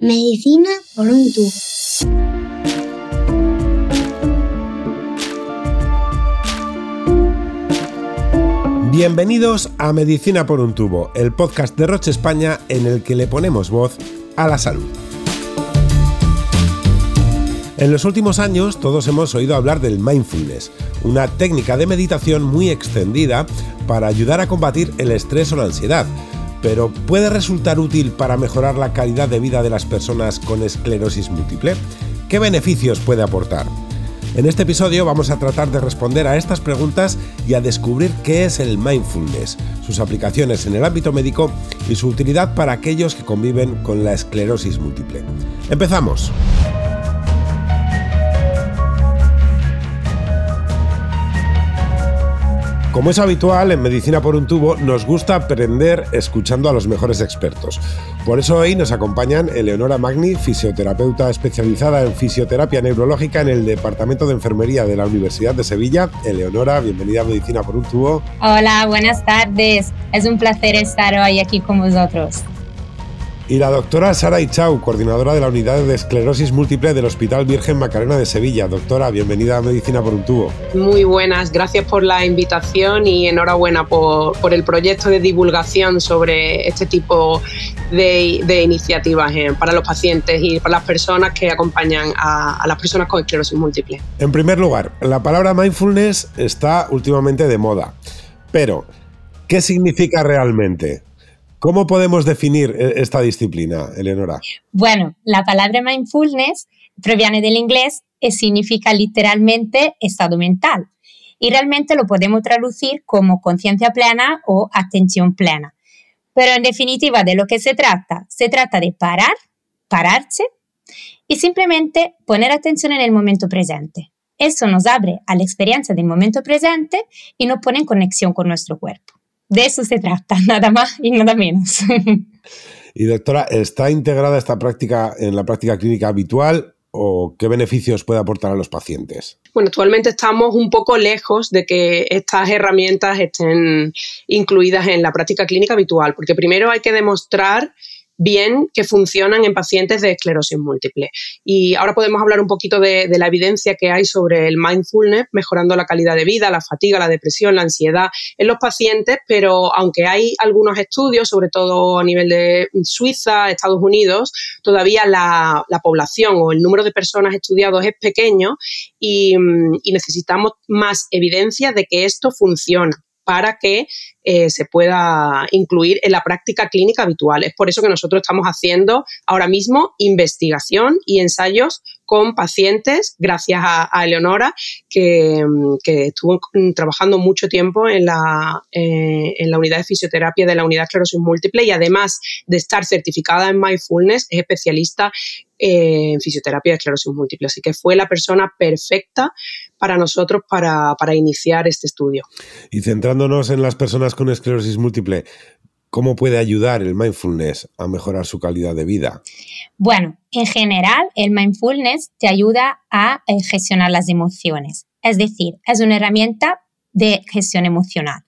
Medicina por un tubo. Bienvenidos a Medicina por un tubo, el podcast de Roche España en el que le ponemos voz a la salud. En los últimos años todos hemos oído hablar del mindfulness, una técnica de meditación muy extendida para ayudar a combatir el estrés o la ansiedad pero ¿puede resultar útil para mejorar la calidad de vida de las personas con esclerosis múltiple? ¿Qué beneficios puede aportar? En este episodio vamos a tratar de responder a estas preguntas y a descubrir qué es el mindfulness, sus aplicaciones en el ámbito médico y su utilidad para aquellos que conviven con la esclerosis múltiple. ¡Empezamos! Como es habitual en Medicina por un tubo, nos gusta aprender escuchando a los mejores expertos. Por eso hoy nos acompañan Eleonora Magni, fisioterapeuta especializada en fisioterapia neurológica en el Departamento de Enfermería de la Universidad de Sevilla. Eleonora, bienvenida a Medicina por un tubo. Hola, buenas tardes. Es un placer estar hoy aquí con vosotros y la doctora Sara Ichau, coordinadora de la unidad de esclerosis múltiple del Hospital Virgen Macarena de Sevilla. Doctora, bienvenida a Medicina por un tubo. Muy buenas, gracias por la invitación y enhorabuena por, el proyecto de divulgación sobre este tipo de, iniciativas eh, para los pacientes y para las personas que acompañan a, a las personas con esclerosis múltiple. En primer lugar, la palabra mindfulness está últimamente de moda, pero ¿qué significa realmente? ¿Cómo podemos definir e-, esta disciplina, Eleonora? Bueno, la palabra mindfulness proviene del inglés y significa literalmente estado mental. Y realmente lo podemos traducir como conciencia plena o atención plena. Pero en definitiva, de lo que se trata, se trata de parar, pararse y simplemente poner atención en el momento presente. Eso nos abre a la experiencia del momento presente y nos pone en conexión con nuestro cuerpo. De eso se trata, nada más y nada menos. Y doctora, ¿está integrada esta práctica en la práctica clínica habitual o qué beneficios puede aportar a los pacientes? Bueno, actualmente estamos un poco lejos de que estas herramientas estén incluidas en la práctica clínica habitual, porque primero hay que demostrar bien que funcionan en pacientes de esclerosis múltiple. Y ahora podemos hablar un poquito de, la evidencia que hay sobre el mindfulness, mejorando la calidad de vida, la fatiga, la depresión, la ansiedad en los pacientes, pero aunque hay algunos estudios, sobre todo a nivel de Suiza, Estados Unidos, todavía la, población o el número de personas estudiados es pequeño y necesitamos más evidencia de que esto funciona para que eh, se pueda incluir en la práctica clínica habitual. Es por eso que nosotros estamos haciendo ahora mismo investigación y ensayos con pacientes, gracias a, Eleonora, que, estuvo trabajando mucho tiempo en la, eh, en la unidad de fisioterapia de la unidad esclerosis múltiple y además de estar certificada en Mindfulness, es especialista en fisioterapia de esclerosis múltiple. Así que fue la persona perfecta para nosotros para, para iniciar este estudio. Y centrándonos en las personas con esclerosis múltiple, ¿Cómo puede ayudar el mindfulness a mejorar su calidad de vida? Bueno, en general, el mindfulness te ayuda a eh, gestionar las emociones. Es decir, es una herramienta de gestión emocional.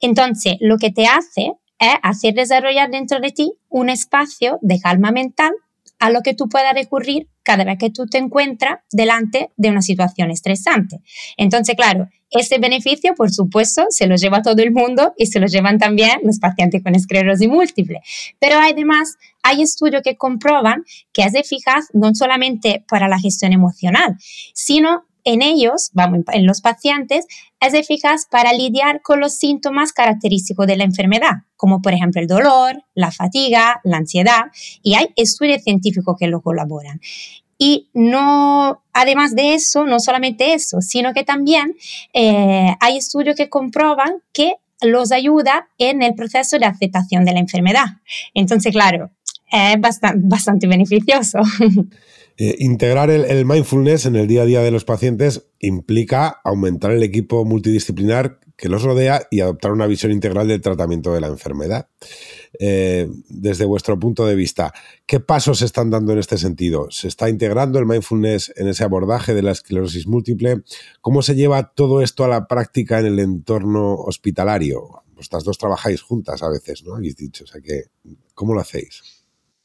Entonces, lo que te hace es hacer desarrollar dentro de ti un espacio de calma mental a lo que tú puedas recurrir cada vez que tú te encuentras delante de una situación estresante. Entonces, claro, ese beneficio, por supuesto, se lo lleva todo el mundo y se lo llevan también los pacientes con esclerosis múltiple. Pero además, hay estudios que comprueban que es eficaz no solamente para la gestión emocional, sino en ellos, vamos, en los pacientes, eficaz para lidiar con los síntomas característicos de la enfermedad, como por ejemplo el dolor, la fatiga, la ansiedad, y hay estudios científicos que lo colaboran. Y no, además de eso, no solamente eso, sino que también eh, hay estudios que comprueban que los ayuda en el proceso de aceptación de la enfermedad. Entonces, claro, es bastante beneficioso. Eh, integrar el, mindfulness en el día a día de los pacientes implica aumentar el equipo multidisciplinar que los rodea y adoptar una visión integral del tratamiento de la enfermedad. Eh, desde vuestro punto de vista, ¿qué pasos se están dando en este sentido? ¿Se está integrando el mindfulness en ese abordaje de la esclerosis múltiple? ¿Cómo se lleva todo esto a la práctica en el entorno hospitalario? Vosotras dos trabajáis juntas a veces, ¿no? Habéis dicho, o sea que, ¿cómo lo hacéis?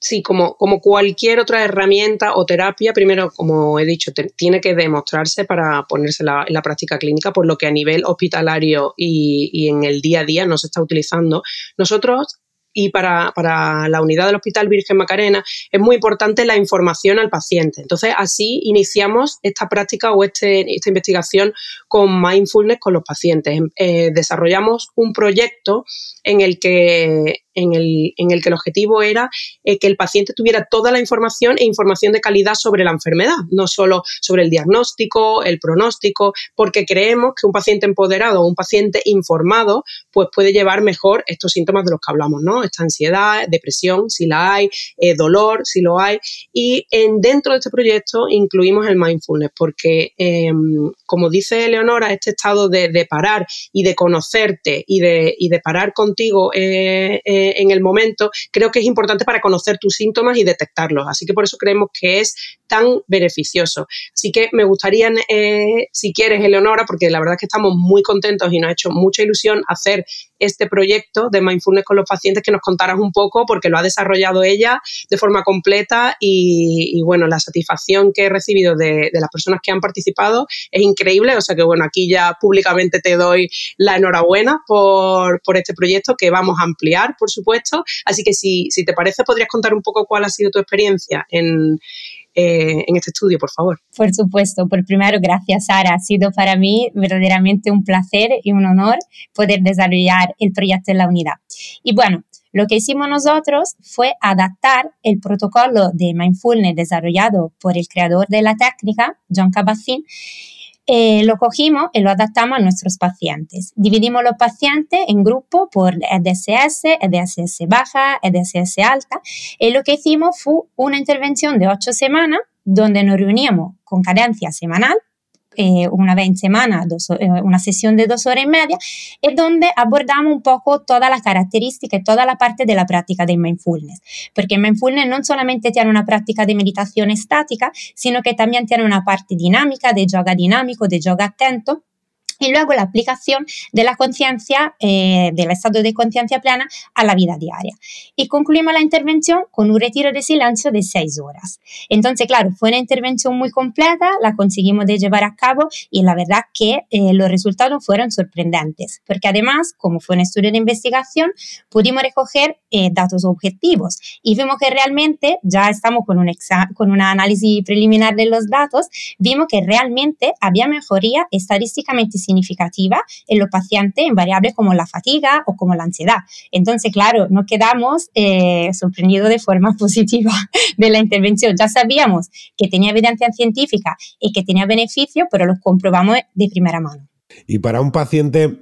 Sí, como, como cualquier otra herramienta o terapia, primero, como he dicho, tiene que demostrarse para ponerse en la práctica clínica, por lo que a nivel hospitalario y, y en el día a día no se está utilizando. Nosotros y para, para, la unidad del Hospital Virgen Macarena es muy importante la información al paciente. Entonces, así iniciamos esta práctica o este, esta investigación con mindfulness con los pacientes. Eh, desarrollamos un proyecto en el que en el, en el que el objetivo era eh, que el paciente tuviera toda la información e información de calidad sobre la enfermedad, no solo sobre el diagnóstico, el pronóstico, porque creemos que un paciente empoderado un paciente informado pues puede llevar mejor estos síntomas de los que hablamos, ¿no? Esta ansiedad, depresión, si la hay, eh, dolor, si lo hay. Y en, dentro de este proyecto incluimos el mindfulness, porque em, como dice Leonora, este estado de, parar y de conocerte y de, y de parar contigo eh, en el momento, creo que es importante para conocer tus síntomas y detectarlos. Así que por eso creemos que es tan beneficioso. Así que me gustaría, eh, si quieres, Eleonora, porque la verdad es que estamos muy contentos y nos ha hecho mucha ilusión hacer este proyecto de mindfulness con los pacientes, que nos contaras un poco, porque lo ha desarrollado ella de forma completa y, bueno, la satisfacción que he recibido de, las personas que han participado es increíble. O sea que bueno, aquí ya públicamente te doy la enhorabuena por, por este proyecto que vamos a ampliar, por supuesto. Así que si, si te parece, podrías contar un poco cuál ha sido tu experiencia en, eh, en este estudio, por favor. Por supuesto, por primero, gracias Sara. Ha sido para mí verdaderamente un placer y un honor poder desarrollar el proyecto en la unidad. Y bueno, lo que hicimos nosotros fue adaptar el protocolo de mindfulness desarrollado por el creador de la técnica, John Kabat-Zinn, eh, lo cogimos y lo adaptamos a nuestros pacientes. Dividimos los pacientes en grupos por EDSS, EDSS baja, EDSS alta, y lo que hicimos fue una intervención de ocho semanas donde nos reuníamos con cadencia semanal eh, una vez en semana, eh, una sesión de dos horas y media, es donde abordamos un poco todas las características y toda la parte de la práctica de mindfulness. Porque mindfulness no solamente tiene una práctica de meditación estática, sino que también tiene una parte dinámica, de yoga dinámico, de yoga atento y luego la aplicación de la conciencia, eh, del estado de conciencia plena a la vida diaria. Y concluimos la intervención con un retiro de silencio de seis horas. Entonces, claro, fue una intervención muy completa, la conseguimos de llevar a cabo y la verdad que eh, los resultados fueron sorprendentes, porque además, como fue un estudio de investigación, pudimos recoger eh, datos objetivos y vimos que realmente, ya estamos con un, con un análisis preliminar de los datos, vimos que realmente había mejoría estadísticamente significativa significativa en los pacientes en variables como la fatiga o como la ansiedad. Entonces, claro, nos quedamos eh, sorprendidos de forma positiva de la intervención. Ya sabíamos que tenía evidencia científica y que tenía beneficio, pero lo comprobamos de primera mano. Y para un paciente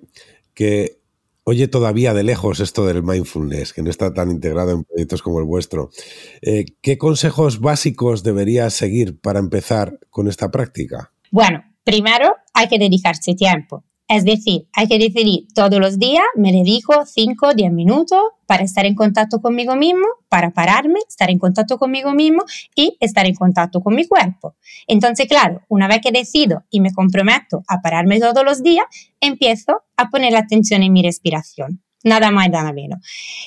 que oye todavía de lejos esto del mindfulness, que no está tan integrado en proyectos como el vuestro, eh, ¿qué consejos básicos debería seguir para empezar con esta práctica? Bueno, Primero, hay que dedicarse tiempo. Es decir, hay que decidir todos los días, me dedico 5 o 10 minutos para estar en contacto conmigo mismo, para pararme, estar en contacto conmigo mismo y estar en contacto con mi cuerpo. Entonces, claro, una vez que decido y me comprometo a pararme todos los días, empiezo a poner la atención en mi respiración. Nada más, nada menos.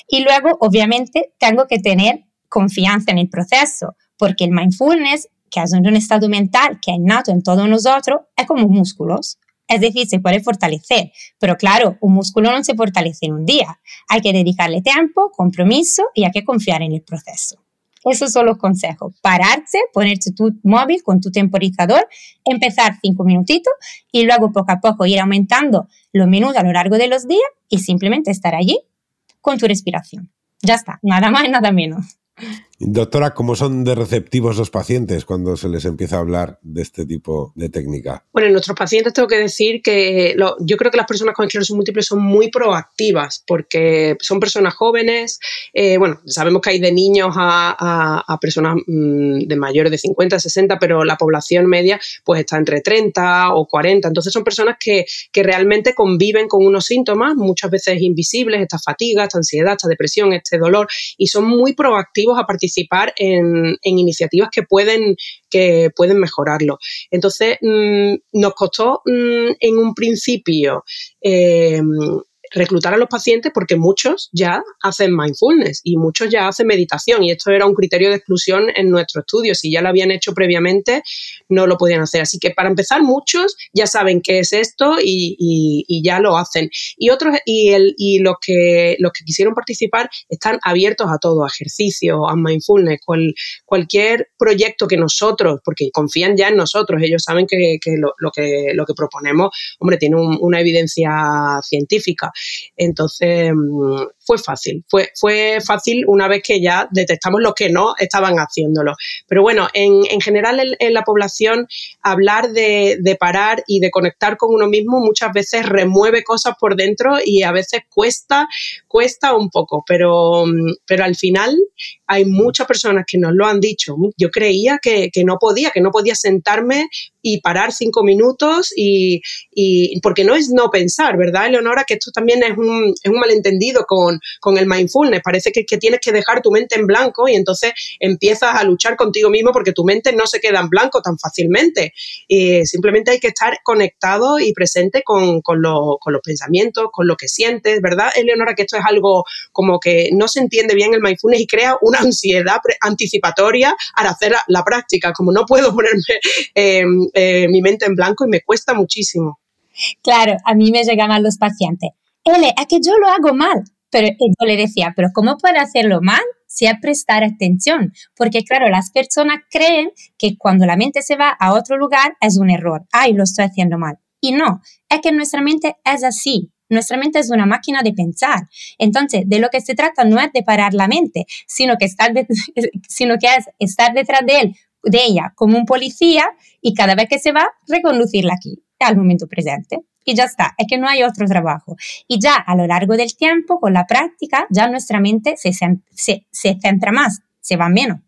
Y luego, obviamente, tengo que tener confianza en el proceso, porque el mindfulness que es un estado mental que es innato en todos nosotros, es como músculos. Es decir, se puede fortalecer, pero claro, un músculo no se fortalece en un día. Hay que dedicarle tiempo, compromiso y hay que confiar en el proceso. Esos son los consejos. Pararse, ponerte tu móvil con tu temporizador, empezar cinco minutitos y luego poco a poco ir aumentando los minutos a lo largo de los días y simplemente estar allí con tu respiración. Ya está, nada más, nada menos. Doctora, ¿cómo son de receptivos los pacientes cuando se les empieza a hablar de este tipo de técnica? Bueno, en nuestros pacientes tengo que decir que yo creo que las personas con esclerosis múltiple son muy proactivas porque son personas jóvenes. Eh, bueno, sabemos que hay de niños a, personas mm, de mayores de 50, 60, pero la población media pues está entre 30 o 40. Entonces son personas que, que realmente conviven con unos síntomas, muchas veces invisibles, esta fatiga, esta ansiedad, esta depresión, este dolor, y son muy proactivos a participar participar en, iniciativas que pueden, que pueden mejorarlo. Entonces, mm, nos costó mm, en un principio eh, reclutar a los pacientes porque muchos ya hacen mindfulness y muchos ya hacen meditación y esto era un criterio de exclusión en nuestro estudio. Si ya lo habían hecho previamente, no lo podían hacer. Así que para empezar, muchos ya saben qué es esto y, ya lo hacen. Y otros, y, el, y los, que, los que quisieron participar están abiertos a todo, a ejercicio, a mindfulness, cualquier proyecto que nosotros, porque confían ya en nosotros, ellos saben que, lo, que lo que proponemos, hombre, tiene una evidencia científica. Entonces, mm, fue fácil, fue, fue fácil una vez que ya detectamos los que no estaban haciéndolo. Pero bueno, en, general en, la población, hablar de, parar y de conectar con uno mismo muchas veces remueve cosas por dentro y a veces cuesta, cuesta un poco, pero, mm, pero al final hay muchas personas que nos lo han dicho. Yo creía que, que no podía, que no podía sentarme y parar cinco minutos y, y, porque no es no pensar, ¿verdad, Eleonora? Que esto también es un, es un malentendido con, el mindfulness. Parece que, que, tienes que dejar tu mente en blanco y entonces empiezas a luchar contigo mismo porque tu mente no se queda en blanco tan fácilmente. Y simplemente hay que estar conectado y presente con, con, lo, con los pensamientos, con lo que sientes, ¿verdad, Eleonora? Que esto es algo como que no se entiende bien el mindfulness y crea una ansiedad anticipatoria al hacer la, práctica. Como no puedo ponerme... Eh, eh, mi mente en blanco y me cuesta muchísimo. Claro, a mí me llegaban los pacientes. Ele, es que yo lo hago mal. Pero yo le decía, pero ¿cómo puedo hacerlo mal? Si es prestar atención, porque claro, las personas creen que cuando la mente se va a otro lugar es un error, ay, lo estoy haciendo mal. Y no, es que nuestra mente es así, nuestra mente es una máquina de pensar. Entonces, de lo que se trata no es de parar la mente, sino que, estar sino que es estar detrás de él de ella como un policía y cada vez que se va, reconducirla aquí, al momento presente. Y ya está, es que no hay otro trabajo. Y ya a lo largo del tiempo, con la práctica, ya nuestra mente se, se, se centra más, se va menos.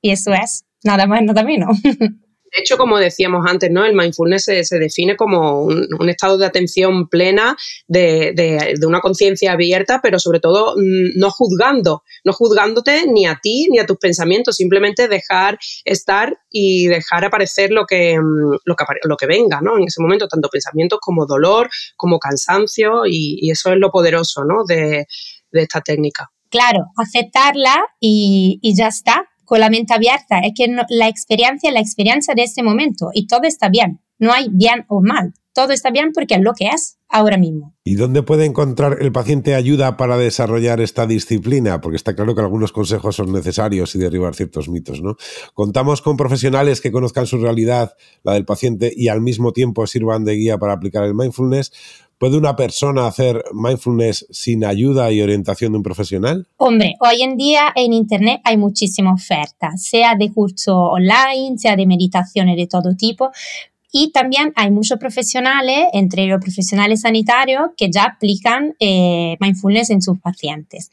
Y eso es nada más, nada menos. De hecho, como decíamos antes, ¿no? El mindfulness se, define como un, estado de atención plena, de, una conciencia abierta, pero sobre todo mm, no juzgando, no juzgándote ni a ti ni a tus pensamientos, simplemente dejar estar y dejar aparecer lo que, mm, lo que, lo que venga, ¿no? En ese momento, tanto pensamientos como dolor, como cansancio, y, eso es lo poderoso, ¿no? De, esta técnica. Claro, aceptarla y, y ya está con la mente abierta, es que la experiencia es la experiencia de este momento y todo está bien, no hay bien o mal, todo está bien porque es lo que es ahora mismo. ¿Y dónde puede encontrar el paciente ayuda para desarrollar esta disciplina? Porque está claro que algunos consejos son necesarios y derribar ciertos mitos, ¿no? Contamos con profesionales que conozcan su realidad, la del paciente, y al mismo tiempo sirvan de guía para aplicar el mindfulness. ¿Puede una persona hacer mindfulness sin ayuda y orientación de un profesional? Hombre, hoy en día en Internet hay muchísima oferta, sea de curso online, sea de meditaciones de todo tipo. Y también hay muchos profesionales, entre los profesionales sanitarios, que ya aplican eh, mindfulness en sus pacientes.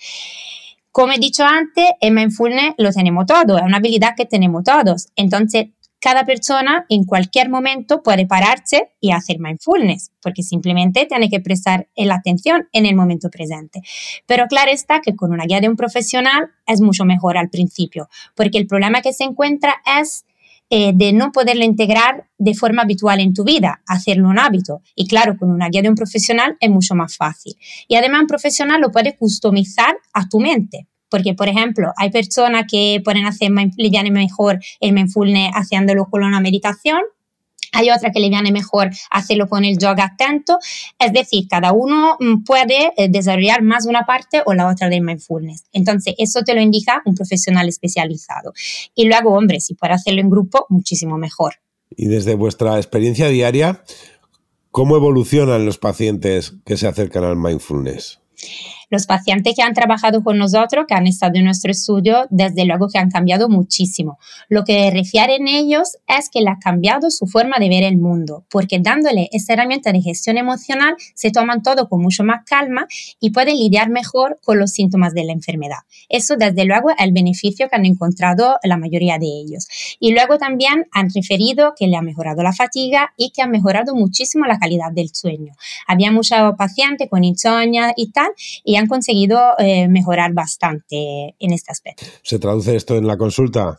Como he dicho antes, el mindfulness lo tenemos todos, es una habilidad que tenemos todos. Entonces, cada persona en cualquier momento puede pararse y hacer mindfulness, porque simplemente tiene que prestar la atención en el momento presente. Pero claro está que con una guía de un profesional es mucho mejor al principio, porque el problema que se encuentra es eh, de no poderlo integrar de forma habitual en tu vida, hacerlo un hábito. Y claro, con una guía de un profesional es mucho más fácil. Y además un profesional lo puede customizar a tu mente. Porque, por ejemplo, hay personas que pueden hacer, le viene mejor el mindfulness haciéndolo con una meditación, hay otras que le viene mejor hacerlo con el yoga atento. Es decir, cada uno mm, puede eh, desarrollar más una parte o la otra del mindfulness. Entonces, eso te lo indica un profesional especializado. Y luego, hombre, si puede hacerlo en grupo, muchísimo mejor. Y desde vuestra experiencia diaria, ¿cómo evolucionan los pacientes que se acercan al mindfulness? Los pacientes que han trabajado con nosotros, que han estado en nuestro estudio, desde luego que han cambiado muchísimo. Lo que refieren ellos es que le ha cambiado su forma de ver el mundo, porque dándole esta herramienta de gestión emocional se toman todo con mucho más calma y pueden lidiar mejor con los síntomas de la enfermedad. Eso desde luego es el beneficio que han encontrado la mayoría de ellos. Y luego también han referido que le ha mejorado la fatiga y que ha mejorado muchísimo la calidad del sueño. Había muchos pacientes con insomnio y tal, y han conseguido eh, mejorar bastante en este aspecto. ¿Se traduce esto en la consulta?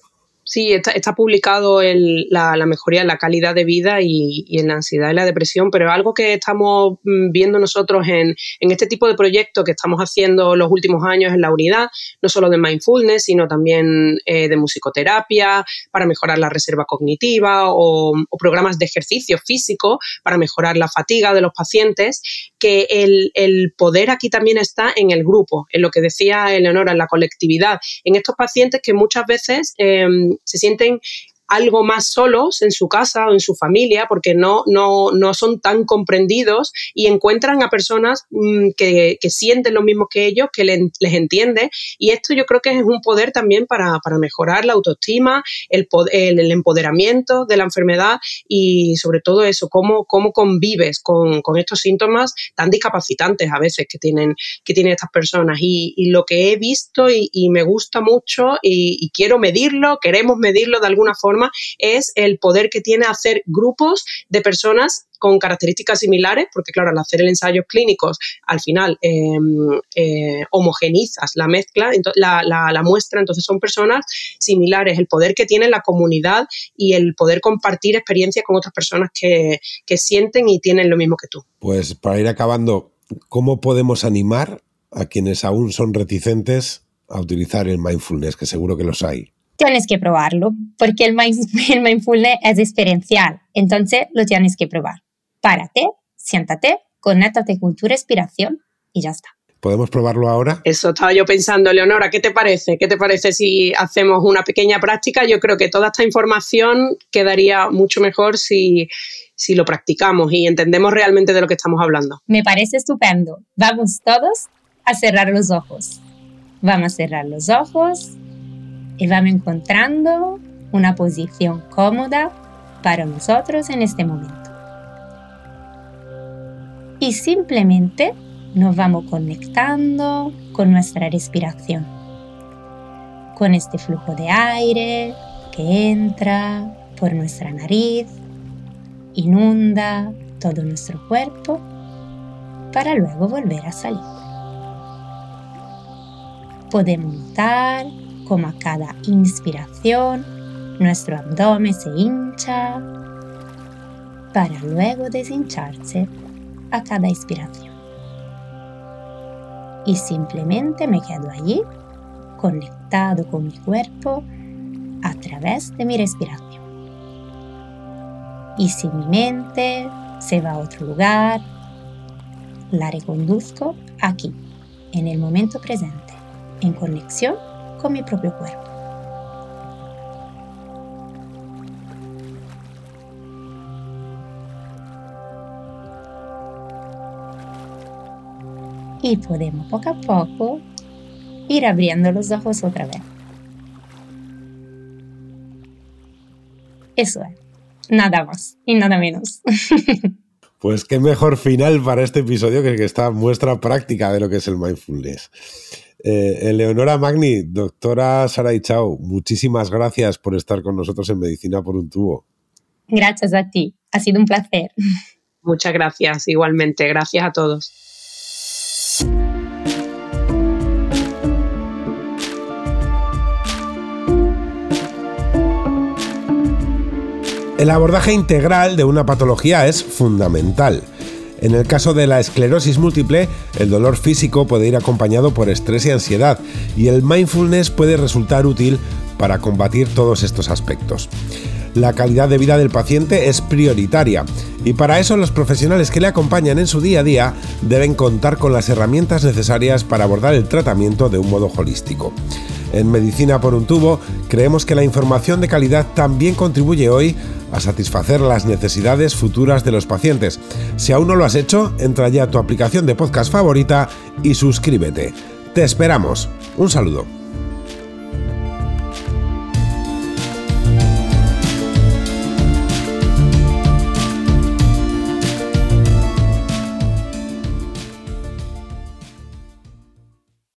Sí, está, publicado la, mejoría en la calidad de vida y, en la ansiedad y la depresión, pero algo que estamos mm, viendo nosotros en, este tipo de proyectos que estamos haciendo los últimos años en la unidad, no solo de mindfulness, sino también eh, de musicoterapia para mejorar la reserva cognitiva o, programas de ejercicio físico para mejorar la fatiga de los pacientes, que el, el poder aquí también está en el grupo, en lo que decía Eleonora, en la colectividad, en estos pacientes que muchas veces em, se sienten algo más solos en su casa o en su familia porque no, no, no son tan comprendidos y encuentran a personas mm, que, sienten lo mismo que ellos, que les entiende. Y esto yo creo que es un poder también para, mejorar la autoestima, el, el, empoderamiento de la enfermedad y sobre todo eso, cómo, cómo convives con, estos síntomas tan discapacitantes a veces que tienen, que tienen estas personas. Y, lo que he visto y, me gusta mucho y quiero medirlo, queremos medirlo de alguna forma, es el poder que tiene hacer grupos de personas con características similares, porque claro, al hacer el ensayo clínicos, al final em, eh, homogenizas la mezcla, la, la, muestra, entonces son personas similares, el poder que tiene la comunidad y el poder compartir experiencias con otras personas que, que sienten y tienen lo mismo que tú. Pues para ir acabando, ¿cómo podemos animar a quienes aún son reticentes a utilizar el mindfulness, que seguro que los hay? Tienes que probarlo, porque el, mindfulness es experiencial, entonces lo tienes que probar. Párate, siéntate, conéctate con tu respiración y ya está. ¿Podemos probarlo ahora? Eso estaba yo pensando, Leonora, ¿qué te parece? ¿Qué te parece si hacemos una pequeña práctica? Yo creo que toda esta información quedaría mucho mejor si, si lo practicamos y entendemos realmente de lo que estamos hablando. Me parece estupendo. Vamos todos a cerrar los ojos. Vamos a cerrar los ojos y vamos encontrando una posición cómoda para nosotros en este momento. Y simplemente nos vamos conectando con nuestra respiración, con este flujo de aire que entra por nuestra nariz, inunda todo nuestro cuerpo para luego volver a salir. Podemos notar como a cada inspiración nuestro abdomen se hincha para luego deshincharse a cada inspiración. Y simplemente me quedo allí conectado con mi cuerpo a través de mi respiración. Y si mi mente se va a otro lugar, la reconduzco aquí, en el momento presente, en conexión con mi propio cuerpo. Y podemos poco a poco ir abriendo los ojos otra vez. Eso es. Nada más y nada menos. Pues qué mejor final para este episodio que, esta muestra práctica de lo que es el mindfulness. Eh, Eleonora Magni, doctora Sara Chao, muchísimas gracias por estar con nosotros en Medicina por un tubo. Gracias a ti, ha sido un placer. Muchas gracias, igualmente, gracias a todos. El abordaje integral de una patología es fundamental. En el caso de la esclerosis múltiple, el dolor físico puede ir acompañado por estrés y ansiedad, y el mindfulness puede resultar útil para combatir todos estos aspectos. La calidad de vida del paciente es prioritaria y para eso los profesionales que le acompañan en su día a día deben contar con las herramientas necesarias para abordar el tratamiento de un modo holístico. En Medicina por un tubo creemos que la información de calidad también contribuye hoy a satisfacer las necesidades futuras de los pacientes. Si aún no lo has hecho, entra ya a tu aplicación de podcast favorita y suscríbete. Te esperamos. Un saludo.